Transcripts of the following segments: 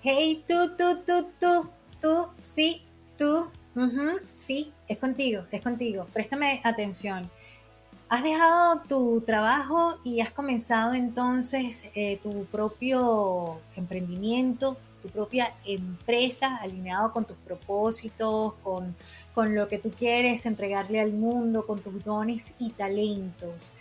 Hey, tú, tú, tú, tú, tú, sí, tú, sí, es contigo, es contigo. Préstame atención. Has dejado tu trabajo y has comenzado entonces eh, tu propio emprendimiento, tu propia empresa alineado con tus propósitos, con, lo que tú quieres entregarle al mundo, con tus dones y talentos.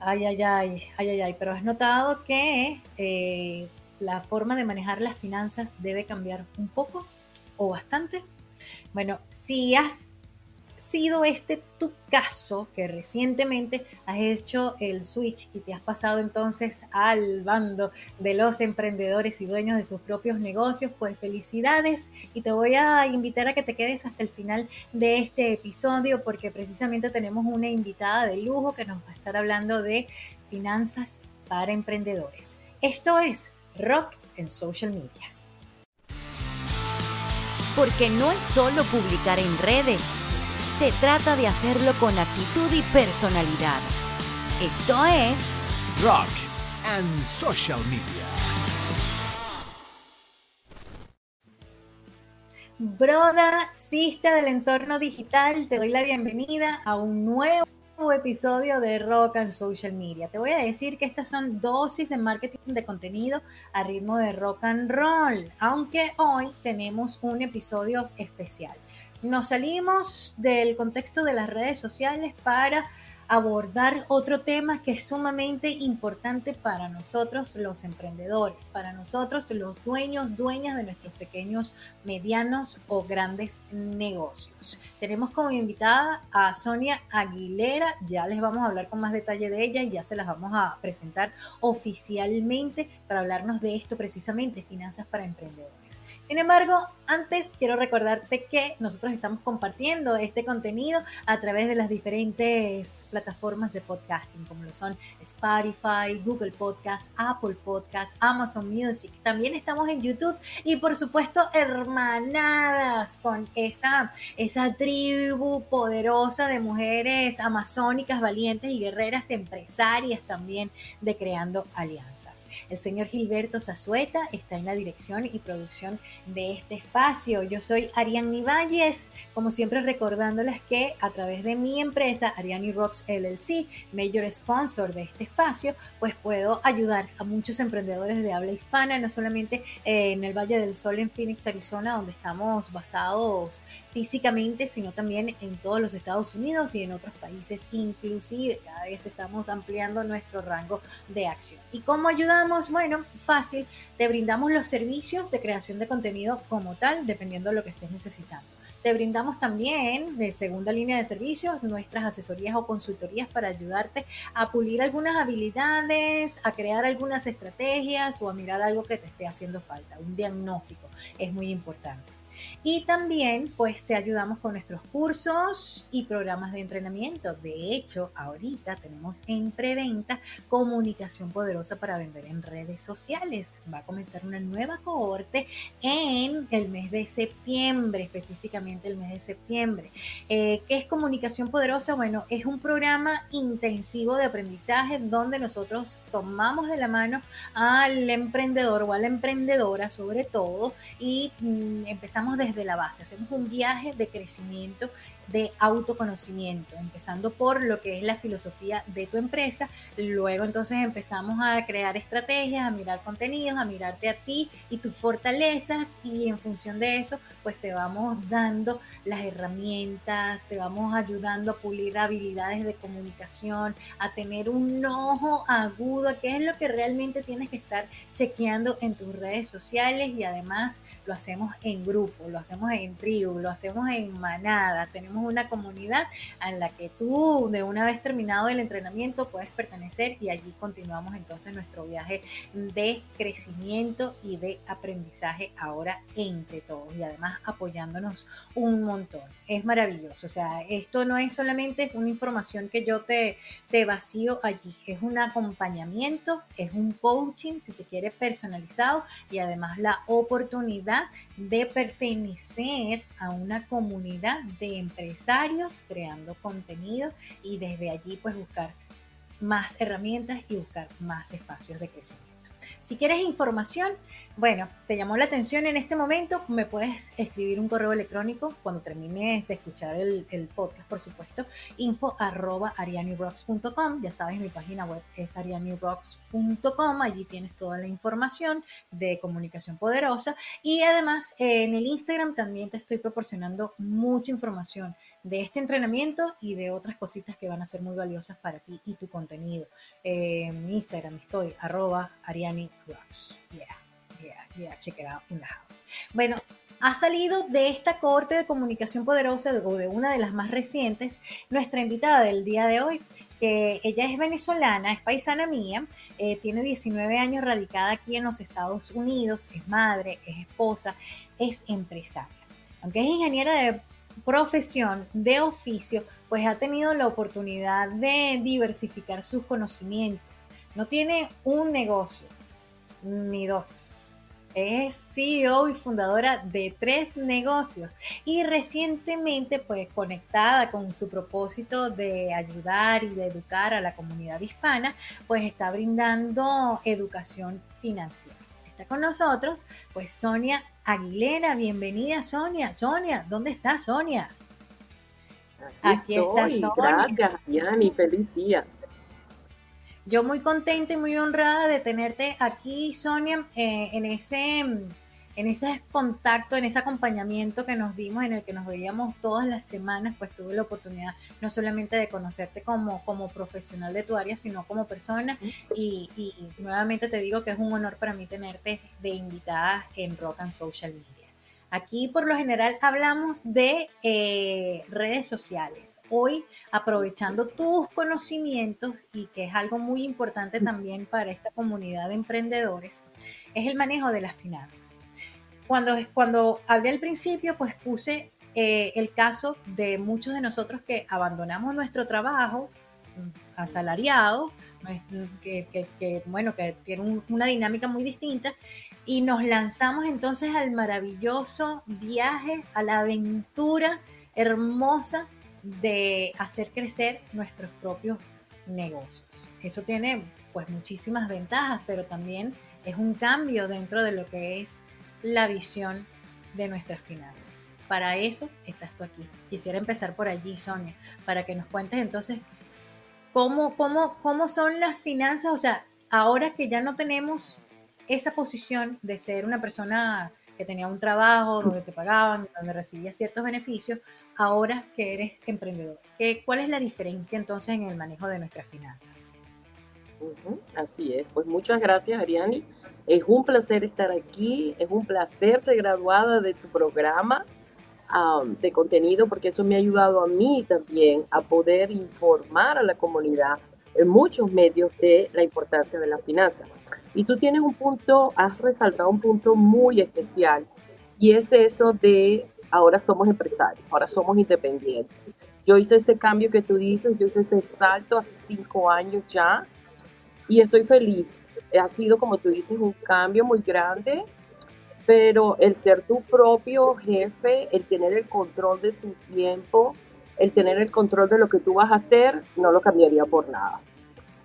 Ay, ay, ay, ay, ay, ay, pero has notado que eh, la forma de manejar las finanzas debe cambiar un poco o bastante. Bueno, si has sido este tu caso, que recientemente has hecho el switch y te has pasado entonces al bando de los emprendedores y dueños de sus propios negocios, pues felicidades y te voy a invitar a que te quedes hasta el final de este episodio porque precisamente tenemos una invitada de lujo que nos va a estar hablando de finanzas para emprendedores. Esto es Rock en Social Media. Porque no es solo publicar en redes se trata de hacerlo con actitud y personalidad. Esto es Rock and Social Media. Broda, sista del entorno digital, te doy la bienvenida a un nuevo episodio de Rock and Social Media. Te voy a decir que estas son dosis de marketing de contenido a ritmo de rock and roll, aunque hoy tenemos un episodio especial. Nos salimos del contexto de las redes sociales para abordar otro tema que es sumamente importante para nosotros los emprendedores, para nosotros los dueños, dueñas de nuestros pequeños, medianos o grandes negocios. Tenemos como invitada a Sonia Aguilera, ya les vamos a hablar con más detalle de ella y ya se las vamos a presentar oficialmente para hablarnos de esto precisamente, finanzas para emprendedores. Sin embargo, antes quiero recordarte que nosotros estamos compartiendo este contenido a través de las diferentes plataformas de podcasting, como lo son Spotify, Google Podcast, Apple Podcast, Amazon Music. También estamos en YouTube y por supuesto hermanadas con esa, esa tribu poderosa de mujeres amazónicas, valientes y guerreras empresarias también de Creando Alianzas. El señor Gilberto Zazueta está en la dirección y producción de este espacio. Yo soy Ariani Valles, como siempre recordándoles que a través de mi empresa, Ariani Rocks LLC, mayor sponsor de este espacio, pues puedo ayudar a muchos emprendedores de habla hispana, no solamente en el Valle del Sol en Phoenix, Arizona, donde estamos basados físicamente, sino también en todos los Estados Unidos y en otros países inclusive. Cada vez estamos ampliando nuestro rango de acción. ¿Y cómo ayudamos? Bueno, fácil, te brindamos los servicios de creación de contenido como tal, dependiendo de lo que estés necesitando. Te brindamos también, de segunda línea de servicios, nuestras asesorías o consultorías para ayudarte a pulir algunas habilidades, a crear algunas estrategias o a mirar algo que te esté haciendo falta. Un diagnóstico es muy importante. Y también pues te ayudamos con nuestros cursos y programas de entrenamiento. De hecho, ahorita tenemos en preventa comunicación poderosa para vender en redes sociales. Va a comenzar una nueva cohorte en el mes de septiembre, específicamente el mes de septiembre. Eh, ¿Qué es comunicación poderosa? Bueno, es un programa intensivo de aprendizaje donde nosotros tomamos de la mano al emprendedor o a la emprendedora sobre todo y mm, empezamos desde la base, hacemos un viaje de crecimiento de autoconocimiento, empezando por lo que es la filosofía de tu empresa. Luego entonces empezamos a crear estrategias, a mirar contenidos, a mirarte a ti y tus fortalezas y en función de eso pues te vamos dando las herramientas, te vamos ayudando a pulir habilidades de comunicación, a tener un ojo agudo, que es lo que realmente tienes que estar chequeando en tus redes sociales y además lo hacemos en grupo, lo hacemos en tribu, lo hacemos en manada, tenemos una comunidad en la que tú, de una vez terminado el entrenamiento, puedes pertenecer y allí continuamos entonces nuestro viaje de crecimiento y de aprendizaje ahora entre todos y además apoyándonos un montón. Es maravilloso, o sea, esto no es solamente una información que yo te, te vacío allí, es un acompañamiento, es un coaching, si se quiere, personalizado y además la oportunidad de pertenecer a una comunidad de empresarios creando contenido y desde allí pues buscar más herramientas y buscar más espacios de crecimiento. Si quieres información, bueno, te llamó la atención en este momento, me puedes escribir un correo electrónico cuando termines de escuchar el, podcast, por supuesto, info arroba ya sabes, mi página web es arianirocks.com, allí tienes toda la información de comunicación poderosa. Y además en el Instagram también te estoy proporcionando mucha información de este entrenamiento y de otras cositas que van a ser muy valiosas para ti y tu contenido. en Instagram estoy arroba arianirocks. Yeah yeah, check it out in the house. Bueno, ha salido de esta corte de comunicación poderosa o de una de las más recientes nuestra invitada del día de hoy. que ella es venezolana, es paisana mía, eh, tiene 19 años radicada aquí en los Estados Unidos, es madre, es esposa, es empresaria. Aunque es ingeniera de profesión, de oficio, pues ha tenido la oportunidad de diversificar sus conocimientos. No tiene un negocio, ni dos, es CEO y fundadora de tres negocios y recientemente pues conectada con su propósito de ayudar y de educar a la comunidad hispana, pues está brindando educación financiera. Está con nosotros pues Sonia Aguilera, bienvenida Sonia. Sonia, ¿dónde está Sonia? Aquí, está Sonia. Gracias, Yani, feliz día. Yo muy contenta y muy honrada de tenerte aquí, Sonia, eh, en ese en ese contacto, en ese acompañamiento que nos dimos, en el que nos veíamos todas las semanas, pues tuve la oportunidad no solamente de conocerte como, como profesional de tu área, sino como persona. Y, y nuevamente te digo que es un honor para mí tenerte de invitada en Rock and Social Media. Aquí por lo general hablamos de eh, redes sociales. Hoy, aprovechando tus conocimientos y que es algo muy importante también para esta comunidad de emprendedores, es el manejo de las finanzas. Cuando, cuando hablé al principio, pues puse eh, el caso de muchos de nosotros que abandonamos nuestro trabajo mm, asalariado, que, bueno, que tiene una dinámica muy distinta y nos lanzamos entonces al maravilloso viaje, a la aventura hermosa de hacer crecer nuestros propios negocios. Eso tiene pues muchísimas ventajas, pero también es un cambio dentro de lo que es la visión de nuestras finanzas. Para eso estás tú aquí. Quisiera empezar por allí, Sonia, para que nos cuentes entonces cómo, cómo, cómo son las finanzas, o sea, ahora que ya no tenemos esa posición de ser una persona que tenía un trabajo donde te pagaban, donde recibías ciertos beneficios, ahora que eres emprendedor. ¿Qué, ¿Cuál es la diferencia entonces en el manejo de nuestras finanzas? así es, pues muchas gracias Ariani. Es un placer estar aquí, es un placer ser graduada de tu programa de contenido porque eso me ha ayudado a mí también a poder informar a la comunidad en muchos medios de la importancia de las finanzas. Y tú tienes un punto, has resaltado un punto muy especial, y es eso de ahora somos empresarios, ahora somos independientes. Yo hice ese cambio que tú dices, yo hice ese salto hace cinco años ya, y estoy feliz. Ha sido, como tú dices, un cambio muy grande, pero el ser tu propio jefe, el tener el control de tu tiempo, el tener el control de lo que tú vas a hacer, no lo cambiaría por nada.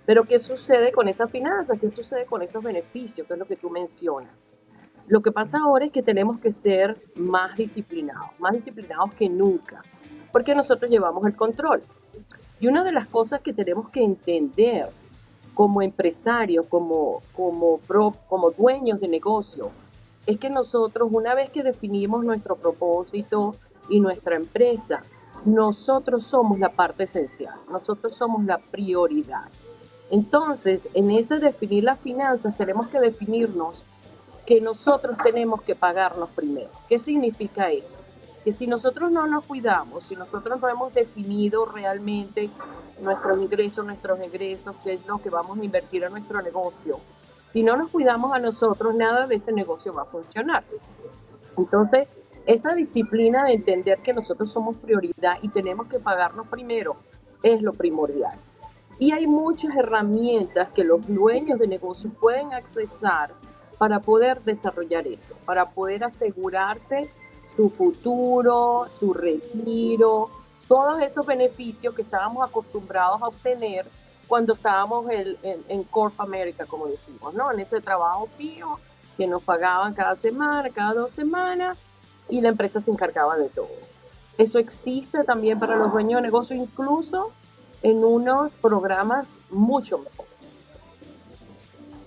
Pero ¿qué sucede con esa finanza? ¿Qué sucede con estos beneficios? Que es lo que tú mencionas. Lo que pasa ahora es que tenemos que ser más disciplinados, más disciplinados que nunca, porque nosotros llevamos el control. Y una de las cosas que tenemos que entender como empresarios, como, como, como dueños de negocio, es que nosotros, una vez que definimos nuestro propósito y nuestra empresa, nosotros somos la parte esencial, nosotros somos la prioridad. Entonces, en ese definir las finanzas, tenemos que definirnos que nosotros tenemos que pagarnos primero. ¿Qué significa eso? Que si nosotros no nos cuidamos, si nosotros no hemos definido realmente nuestros ingresos, nuestros egresos, qué es lo que vamos a invertir en nuestro negocio, si no nos cuidamos a nosotros, nada de ese negocio va a funcionar. Entonces, esa disciplina de entender que nosotros somos prioridad y tenemos que pagarnos primero es lo primordial. Y hay muchas herramientas que los dueños de negocios pueden accesar para poder desarrollar eso, para poder asegurarse su futuro, su retiro, todos esos beneficios que estábamos acostumbrados a obtener cuando estábamos en, en, Corp America, como decimos, ¿no? En ese trabajo fijo que nos pagaban cada semana, cada dos semanas, y la empresa se encargaba de todo. Eso existe también para los dueños de negocio, incluso en unos programas mucho mejores.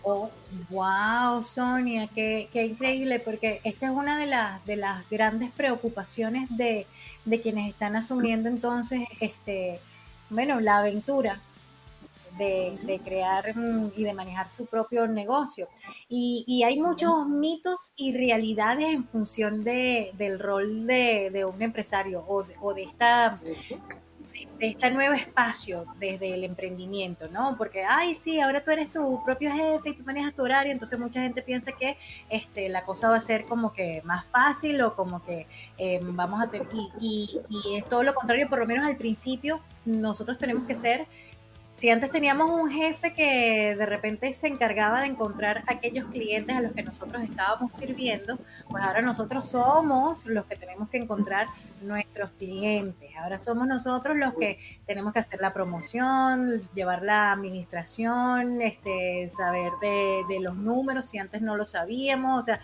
Oh, wow, Sonia, qué, increíble, porque esta es una de las, de las grandes preocupaciones de, de quienes están asumiendo entonces este, bueno, la aventura de, crear y de manejar su propio negocio. Y, hay muchos mitos y realidades en función de, del rol de, un empresario o de, esta este nuevo espacio desde el emprendimiento, ¿no? Porque, ay, sí, ahora tú eres tu propio jefe y tú manejas tu horario, entonces mucha gente piensa que este, la cosa va a ser como que más fácil o como que em, vamos a tener, y, y es todo lo contrario, por lo menos al principio nosotros tenemos que ser si antes teníamos un jefe que de repente se encargaba de encontrar aquellos clientes a los que nosotros estábamos sirviendo, pues ahora nosotros somos los que tenemos que encontrar nuestros clientes. Ahora somos nosotros los que tenemos que hacer la promoción, llevar la administración, este, saber de, los números si antes no lo sabíamos. O sea,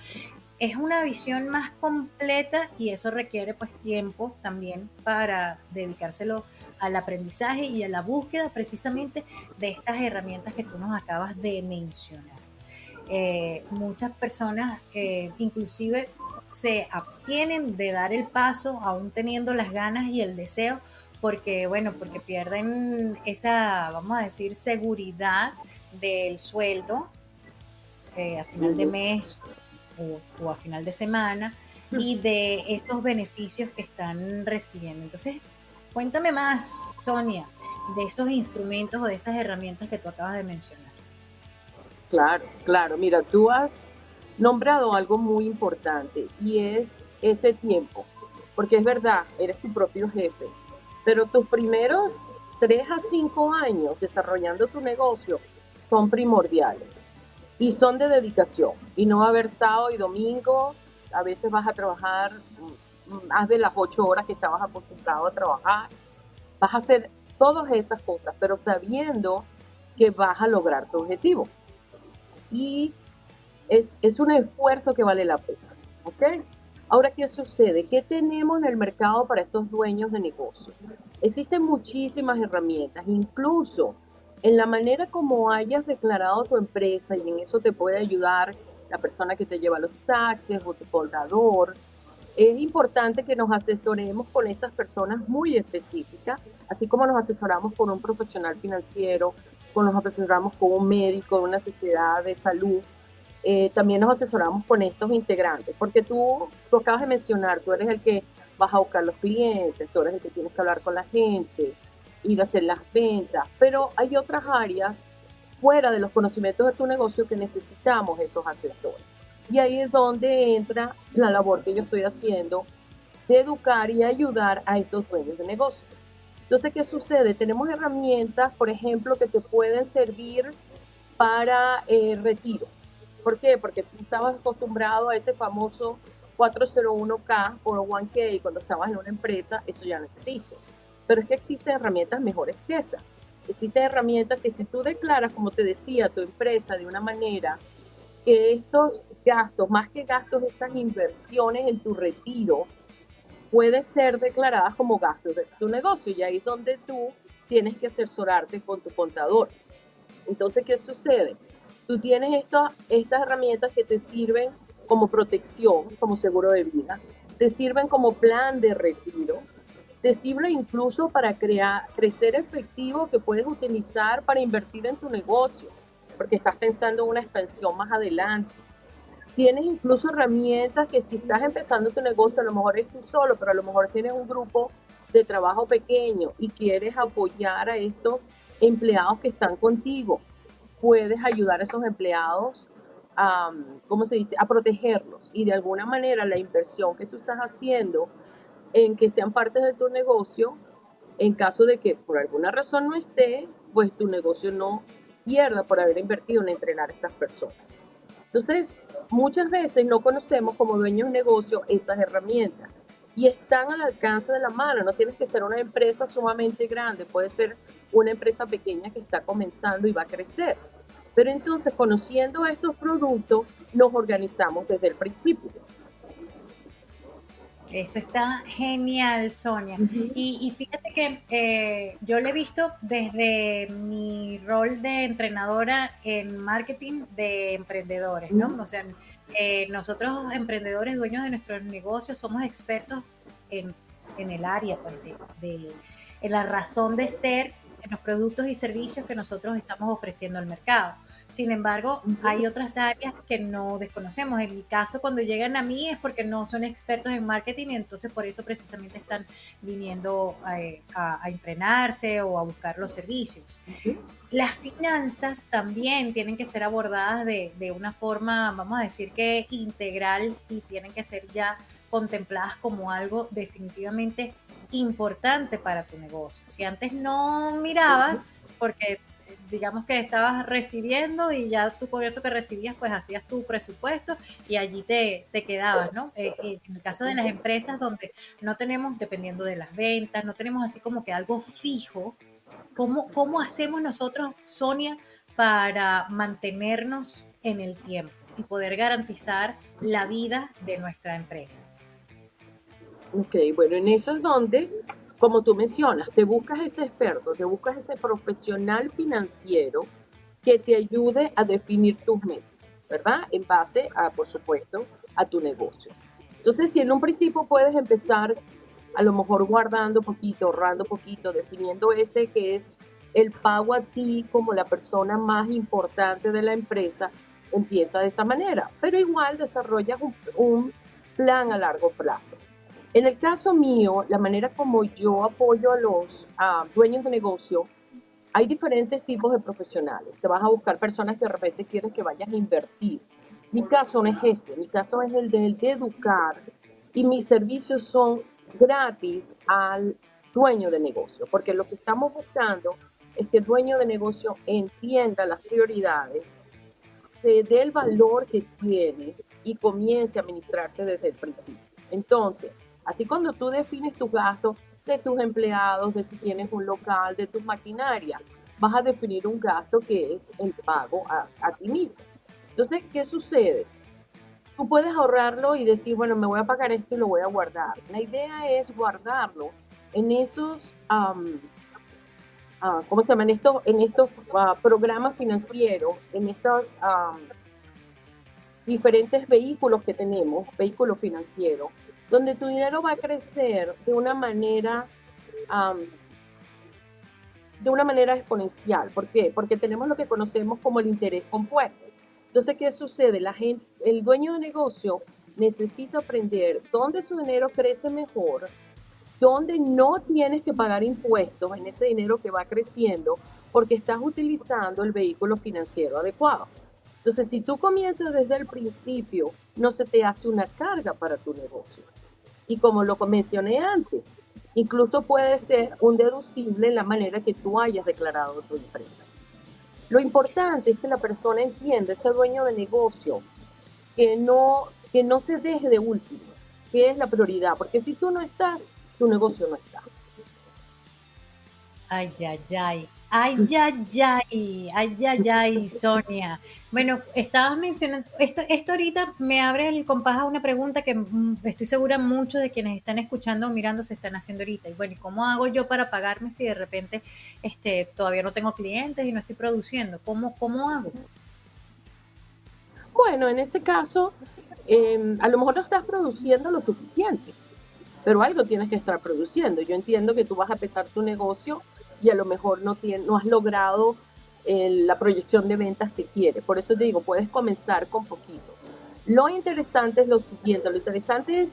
es una visión más completa y eso requiere pues tiempo también para dedicárselo al aprendizaje y a la búsqueda precisamente de estas herramientas que tú nos acabas de mencionar. Eh, muchas personas eh, inclusive se abstienen de dar el paso aún teniendo las ganas y el deseo porque bueno porque pierden esa vamos a decir seguridad del sueldo eh, a final de mes o, a final de semana y de estos beneficios que están recibiendo entonces Cuéntame más, Sonia, de estos instrumentos o de esas herramientas que tú acabas de mencionar. Claro, claro. Mira, tú has nombrado algo muy importante y es ese tiempo. Porque es verdad, eres tu propio jefe, pero tus primeros tres a cinco años desarrollando tu negocio son primordiales y son de dedicación. Y no haber sábado y domingo, a veces vas a trabajar más de las ocho horas que estabas acostumbrado a trabajar. Vas a hacer todas esas cosas, pero sabiendo que vas a lograr tu objetivo. Y es, es un esfuerzo que vale la pena. ¿Ok? Ahora, ¿qué sucede? ¿Qué tenemos en el mercado para estos dueños de negocio? Existen muchísimas herramientas, incluso en la manera como hayas declarado tu empresa y en eso te puede ayudar la persona que te lleva los taxes o tu soldador es importante que nos asesoremos con esas personas muy específicas, así como nos asesoramos con un profesional financiero, con nos asesoramos con un médico de una sociedad de salud. Eh, también nos asesoramos con estos integrantes, porque tú, tú acabas de mencionar, tú eres el que vas a buscar los clientes, tú eres el que tienes que hablar con la gente, ir a hacer las ventas, pero hay otras áreas fuera de los conocimientos de tu negocio que necesitamos esos asesores. Y ahí es donde entra la labor que yo estoy haciendo de educar y ayudar a estos dueños de negocio. Entonces, ¿qué sucede? Tenemos herramientas, por ejemplo, que te pueden servir para el retiro. ¿Por qué? Porque tú estabas acostumbrado a ese famoso 401k o 1K cuando estabas en una empresa, eso ya no existe. Pero es que existen herramientas mejores que esas. Existen herramientas que si tú declaras, como te decía, tu empresa de una manera que estos gastos, más que gastos, estas inversiones en tu retiro, pueden ser declaradas como gastos de tu negocio y ahí es donde tú tienes que asesorarte con tu contador. Entonces, ¿qué sucede? Tú tienes estas, herramientas que te sirven como protección, como seguro de vida, te sirven como plan de retiro, te sirven incluso para crear, crecer efectivo que puedes utilizar para invertir en tu negocio, porque estás pensando en una expansión más adelante tienes incluso herramientas que si estás empezando tu negocio, a lo mejor es tú solo, pero a lo mejor tienes un grupo de trabajo pequeño y quieres apoyar a estos empleados que están contigo. Puedes ayudar a esos empleados a, ¿cómo se dice?, a protegerlos. Y de alguna manera la inversión que tú estás haciendo en que sean parte de tu negocio, en caso de que por alguna razón no esté, pues tu negocio no por haber invertido en entrenar a estas personas. Entonces, muchas veces no conocemos como dueños de negocio esas herramientas y están al alcance de la mano. No tienes que ser una empresa sumamente grande, puede ser una empresa pequeña que está comenzando y va a crecer. Pero entonces, conociendo estos productos, nos organizamos desde el principio. Eso está genial, Sonia. y, fíjate que eh, yo lo he visto desde mi rol de entrenadora en marketing de emprendedores, ¿no? O sea, eh, nosotros emprendedores, dueños de nuestros negocios, somos expertos en, el área, pues, de, en la razón de ser en los productos y servicios que nosotros estamos ofreciendo al mercado. Sin embargo, hay otras áreas que no desconocemos. En mi caso, cuando llegan a mí es porque no son expertos en marketing y entonces por eso precisamente están viniendo a, entrenarse o a buscar los servicios. Las finanzas también tienen que ser abordadas de, de una forma, vamos a decir que integral y tienen que ser ya contempladas como algo definitivamente importante para tu negocio. Si antes no mirabas, porque digamos que estabas recibiendo y ya tú con eso que recibías, pues hacías tu presupuesto y allí te, te quedabas, ¿no? Eh, en el caso de las empresas donde no tenemos, dependiendo de las ventas, no tenemos así como que algo fijo, ¿cómo, cómo hacemos nosotros, Sonia, para mantenernos en el tiempo y poder garantizar la vida de nuestra empresa? Ok, bueno, en eso es donde como tú mencionas, te buscas ese experto, te buscas ese profesional financiero que te ayude a definir tus metas, ¿verdad? En base a, por supuesto, a tu negocio. Entonces, si en un principio puedes empezar a lo mejor guardando poquito, ahorrando poquito, definiendo ese que es el pago a ti como la persona más importante de la empresa, empieza de esa manera, pero igual desarrollas un, plan a largo plazo. En el caso mío, la manera como yo apoyo a los dueños de negocio, hay diferentes tipos de profesionales. Te vas a buscar personas que de repente quieren que vayas a invertir. Mi caso no es ese, mi caso es el de, de educar y mis servicios son gratis al dueño de negocio, porque lo que estamos buscando es que el dueño de negocio entienda las prioridades, se dé el valor que tiene y comience a administrarse desde el principio. Entonces, Así cuando tú defines tus gastos de tus empleados, de si tienes un local, de tus maquinarias, vas a definir un gasto que es el pago a, ti mismo. Entonces, ¿qué sucede? Tú puedes ahorrarlo y decir, bueno, me voy a pagar esto y lo voy a guardar. La idea es guardarlo en esos, uh, ¿cómo se llaman? Estos, en estos ah, programas financieros, en estos diferentes vehículos que tenemos, vehículos financieros, donde tu dinero va a crecer de una manera, de una manera exponencial. ¿Por qué? Porque tenemos lo que conocemos como el interés compuesto. Entonces, ¿qué sucede? La gente, el dueño de negocio necesita aprender dónde su dinero crece mejor, dónde no tienes que pagar impuestos en ese dinero que va creciendo, porque estás utilizando el vehículo financiero adecuado. Entonces, si tú comienzas desde el principio, no se te hace una carga para tu negocio. Y como lo mencioné antes, incluso puede ser un deducible en la manera que tú hayas declarado tu empresa. Lo importante es que la persona entienda, ese dueño de negocio, que no, que no se deje de último, que es la prioridad, porque si tú no estás, tu negocio no está. Ay, ay, ay. Ay, ay, ay, ay, ay, ay, Sonia. Bueno, estabas mencionando, esto, esto ahorita me abre el compás a una pregunta que mm, estoy segura muchos de quienes están escuchando o mirando se están haciendo ahorita. Y bueno, ¿cómo hago yo para pagarme si de repente este, todavía no tengo clientes y no estoy produciendo? ¿Cómo, cómo hago? Bueno, en ese caso, em, a lo mejor no estás produciendo lo suficiente, pero algo tienes que estar produciendo. Yo entiendo que tú vas a empezar tu negocio y a lo mejor no, tiene, no has logrado eh, la proyección de ventas que quieres. Por eso te digo, puedes comenzar con poquito. Lo interesante es lo siguiente, lo interesante es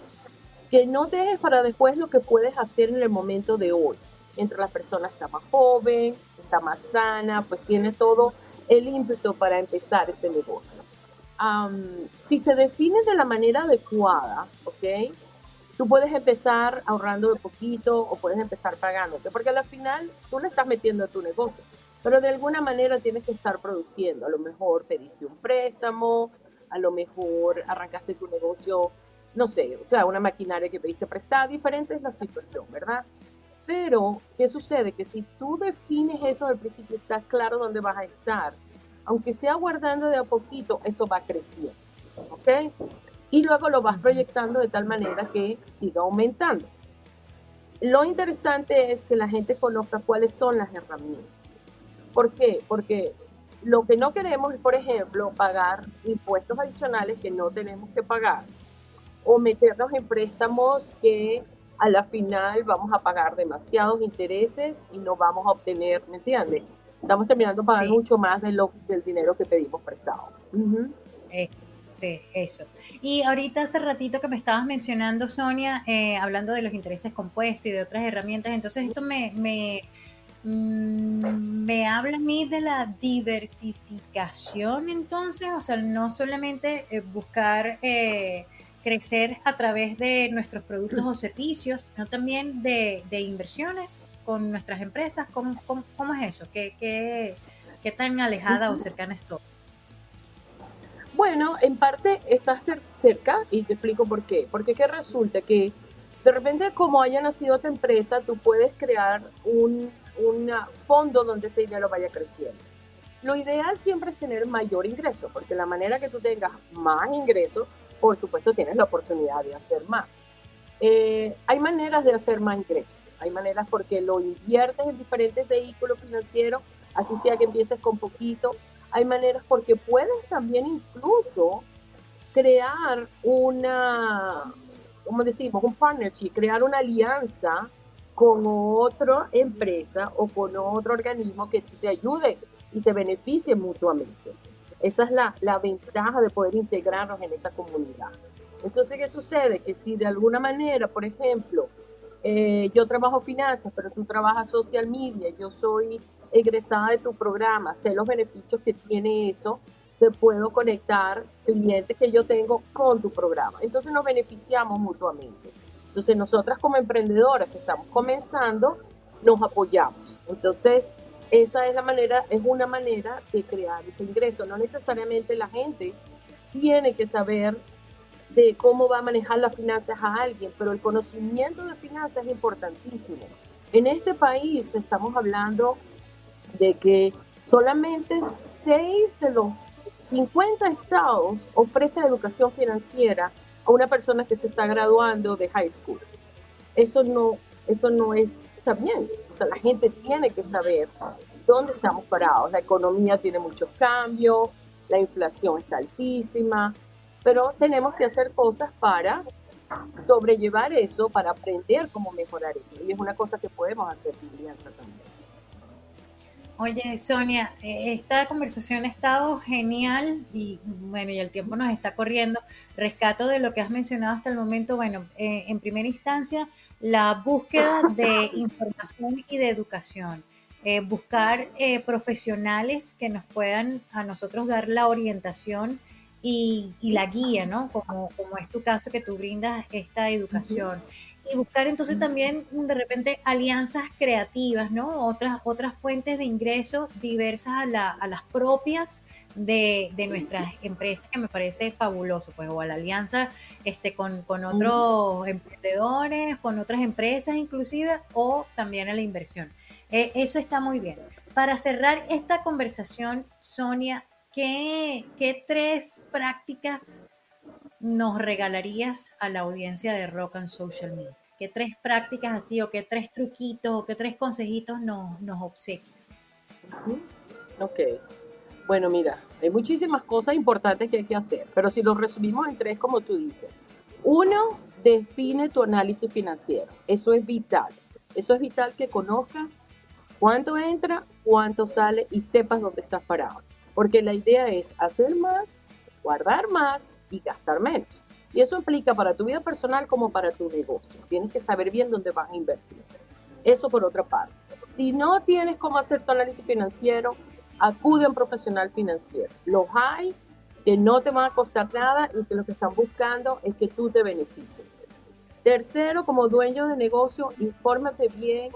que no dejes para después lo que puedes hacer en el momento de hoy. Entre las personas está más joven, está más sana, pues tiene todo el ímpetu para empezar ese negocio. si se define de la manera adecuada, ¿ok? Tú puedes empezar ahorrando de poquito o puedes empezar pagándote, porque al final tú le estás metiendo a tu negocio, pero de alguna manera tienes que estar produciendo. A lo mejor pediste un préstamo, a lo mejor arrancaste tu negocio, no sé, o sea, una maquinaria que pediste prestada, diferente es la situación, ¿verdad? Pero, ¿qué sucede? Que si tú defines eso al principio, estás claro dónde vas a estar. Aunque sea guardando de a poquito, eso va creciendo. ¿Ok? Y luego lo vas proyectando de tal manera que siga aumentando. Lo interesante es que la gente conozca cuáles son las herramientas. ¿Por qué? Porque lo que no queremos es, por ejemplo, pagar impuestos adicionales que no tenemos que pagar o meternos en préstamos que a la final vamos a pagar demasiados intereses y no vamos a obtener, ¿me entiendes? Estamos terminando pagando mucho más de lo, del dinero que pedimos prestado. Sí, eso. Y ahorita hace ratito que me estabas mencionando, Sonia, eh, hablando de los intereses compuestos y de otras herramientas, entonces esto me, me, mm, me habla a mí de la diversificación, entonces, o sea, no solamente eh, buscar... Eh, crecer a través de nuestros productos o servicios, sino también de, inversiones con nuestras empresas. ¿Cómo, cómo, es eso? ¿Qué, qué, qué tan alejada o cercana estoy? Bueno, en parte estás cerca y te explico por qué. Porque que resulta que de repente como haya nacido tu empresa, tú puedes crear un, un fondo donde ese dinero vaya creciendo. Lo ideal siempre es tener mayor ingreso, porque la manera que tú tengas más ingresos, por supuesto tienes la oportunidad de hacer más. Eh, hay maneras de hacer más ingresos, hay maneras porque lo inviertes en diferentes vehículos financieros, así sea que empieces con poquito, hay maneras porque puedes también incluso crear una, como decimos, un partnership, crear una alianza con otra empresa o con otro organismo que se ayude y se beneficie mutuamente. Esa es la, la ventaja de poder integrarnos en esta comunidad. Entonces, ¿qué sucede? Que si de alguna manera, por ejemplo, eh, yo trabajo finanzas, pero tú trabajas social media, yo soy egresada de tu programa, sé los beneficios que tiene eso, te puedo conectar clientes que yo tengo con tu programa. Entonces nos beneficiamos mutuamente. Entonces nosotras como emprendedoras que estamos comenzando, nos apoyamos. Entonces, esa es la manera, es una manera de crear ese ingreso. No necesariamente la gente tiene que saber de cómo va a manejar las finanzas a alguien, pero el conocimiento de finanzas es importantísimo. En este país estamos hablando de que solamente 6 de los 50 estados ofrecen educación financiera a una persona que se está graduando de high school. Eso no, eso no es está bien. O sea, la gente tiene que saber dónde estamos parados. La economía tiene muchos cambios, la inflación está altísima, pero tenemos que hacer cosas para sobrellevar eso, para aprender cómo mejorar eso. Y es una cosa que podemos hacer también. Oye, Sonia, eh, esta conversación ha estado genial y bueno, y el tiempo nos está corriendo. Rescato de lo que has mencionado hasta el momento. Bueno, eh, en primera instancia, la búsqueda de información y de educación. Eh, buscar eh, profesionales que nos puedan a nosotros dar la orientación y, la guía, ¿no? Como, como, es tu caso que tú brindas esta educación. Y buscar entonces también de repente alianzas creativas, ¿no? Otras, otras fuentes de ingresos diversas a, a las propias de, nuestras empresas, que me parece fabuloso, pues, o a la alianza este, con, con otros emprendedores, con otras empresas inclusive, o también a la inversión. E, eso está muy bien. Para cerrar esta conversación, Sonia, ¿qué, ¿qué, tres prácticas nos regalarías a la audiencia de Rock and Social Media? ¿Qué tres prácticas así, o qué tres truquitos, o qué tres consejitos nos, nos obsequias? Ok. Bueno, mira, hay muchísimas cosas importantes que hay que hacer, pero si lo resumimos en tres, como tú dices. Uno, define tu análisis financiero. Eso es vital. Eso es vital que conozcas cuánto entra, cuánto sale y sepas dónde estás parado. Porque la idea es hacer más, guardar más y gastar menos. Y eso implica para tu vida personal como para tu negocio. Tienes que saber bien dónde vas a invertir. Eso por otra parte. Si no tienes cómo hacer tu análisis financiero, acude a un profesional financiero. Los hay que no te van a costar nada y que lo que están buscando es que tú te beneficies. Tercero, como dueño de negocio, infórmate bien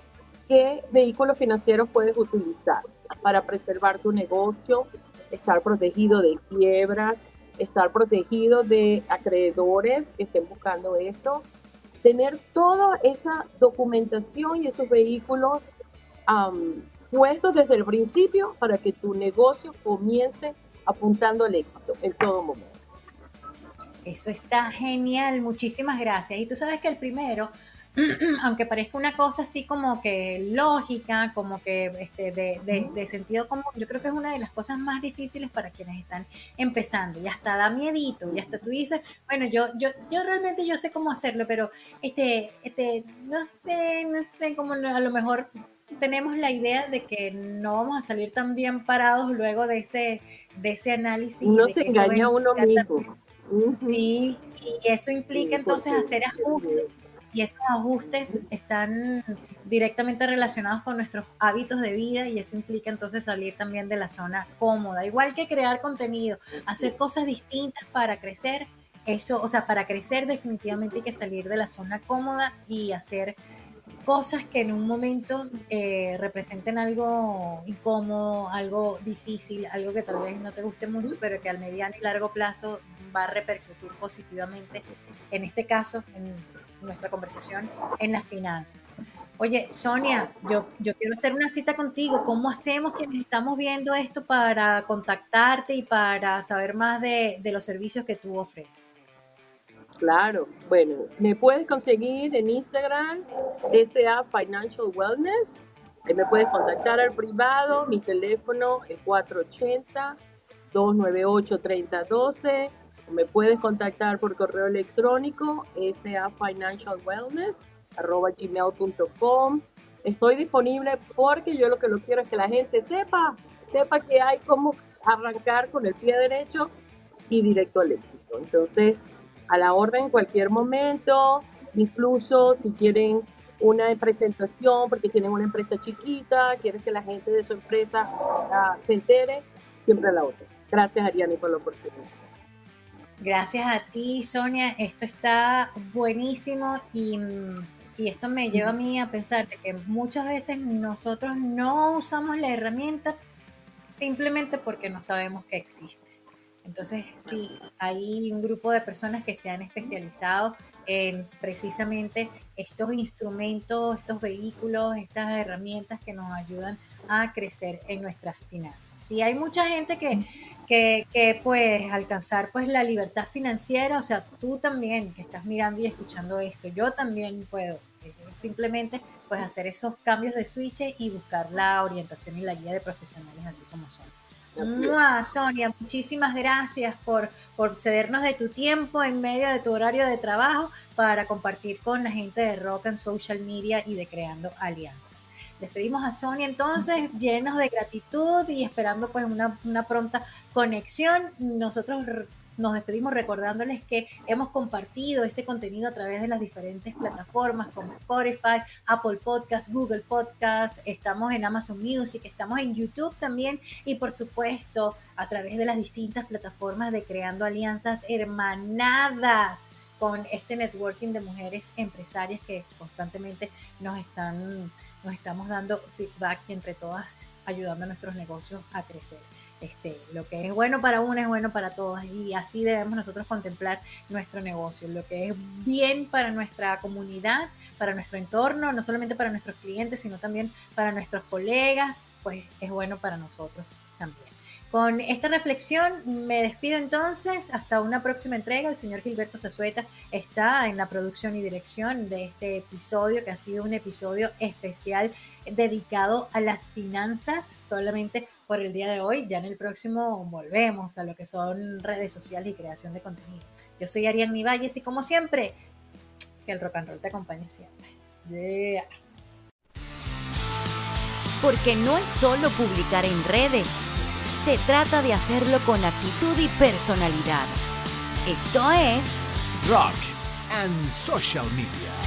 qué vehículos financieros puedes utilizar para preservar tu negocio, estar protegido de quiebras, estar protegido de acreedores que estén buscando eso. tener toda esa documentación y esos vehículos puestos desde el principio para que tu negocio comience apuntando al éxito en todo momento. Eso está genial, muchísimas gracias. Y tú sabes que el primero, aunque parezca una cosa así como que lógica, como que este, de, sentido común, yo creo que es una de las cosas más difíciles para quienes están empezando. Y hasta da miedito, y hasta tú dices, bueno, yo, yo, yo realmente yo sé cómo hacerlo, pero este, este, no sé, no sé cómo a lo mejor tenemos la idea de que no vamos a salir tan bien parados luego de ese, de ese análisis. Uno se engaña uno mismo. Sí, y eso implica entonces hacer ajustes. Y esos ajustes están directamente relacionados con nuestros hábitos de vida y eso implica entonces salir también de la zona cómoda. Igual que crear contenido, hacer cosas distintas para crecer. Eso, o sea, para crecer definitivamente hay que salir de la zona cómoda y hacer cosas que en un momento eh, representen algo incómodo, algo difícil, algo que tal vez no te guste mucho, pero que al mediano y largo plazo va a repercutir positivamente, en este caso, en nuestra conversación, en las finanzas. Oye, Sonia, yo, yo quiero hacer una cita contigo. ¿Cómo hacemos quienes estamos viendo esto para contactarte y para saber más de, de los servicios que tú ofreces? Claro, bueno, me puedes conseguir en Instagram, SA Financial Wellness. Ahí me puedes contactar al privado, mi teléfono es 480-298-3012. Me puedes contactar por correo electrónico, gmail.com. Estoy disponible porque yo lo que lo quiero es que la gente sepa, sepa que hay cómo arrancar con el pie derecho y directo al. Entonces, a la orden en cualquier momento, incluso si quieren una presentación porque tienen una empresa chiquita, quieren que la gente de su empresa ah, se entere, siempre a la orden. Gracias Ariane por la oportunidad. Gracias a ti, Sonia. Esto está buenísimo y, y, esto me lleva a mí a pensar que muchas veces nosotros no usamos la herramienta simplemente porque no sabemos que existe. Entonces, sí, hay un grupo de personas que se han especializado en precisamente estos instrumentos, estos vehículos, estas herramientas que nos ayudan a crecer en nuestras finanzas. Sí, hay mucha gente que, que, que puede alcanzar pues la libertad financiera, o sea, tú también que estás mirando y escuchando esto, yo también puedo eh, simplemente pues hacer esos cambios de switch y buscar la orientación y la guía de profesionales así como son. Sonia, muchísimas gracias por, por cedernos de tu tiempo en medio de tu horario de trabajo para compartir con la gente de Rock and Social Media y de Creando Alianzas. Despedimos a Sonia entonces, llenos de gratitud y esperando pues una, una pronta conexión. Nosotros nos despedimos recordándoles que hemos compartido este contenido a través de las diferentes plataformas como Spotify, Apple Podcasts, Google Podcasts, estamos en Amazon Music, estamos en YouTube también y por supuesto a través de las distintas plataformas de Creando Alianzas Hermanadas con este networking de mujeres empresarias que constantemente nos están nos estamos dando feedback entre todas ayudando a nuestros negocios a crecer. Este, lo que es bueno para una es bueno para todas y así debemos nosotros contemplar nuestro negocio. Lo que es bien para nuestra comunidad, para nuestro entorno, no solamente para nuestros clientes, sino también para nuestros colegas, pues es bueno para nosotros también. Con esta reflexión me despido entonces. Hasta una próxima entrega. El señor Gilberto Zazueta está en la producción y dirección de este episodio, que ha sido un episodio especial dedicado a las finanzas. Solamente por el día de hoy. Ya en el próximo volvemos a lo que son redes sociales y creación de contenido. Yo soy Ariane Valles y como siempre, que el rock and roll te acompañe siempre. Porque no es solo publicar en redes, se trata de hacerlo con actitud y personalidad. Esto es Rock and Social Media.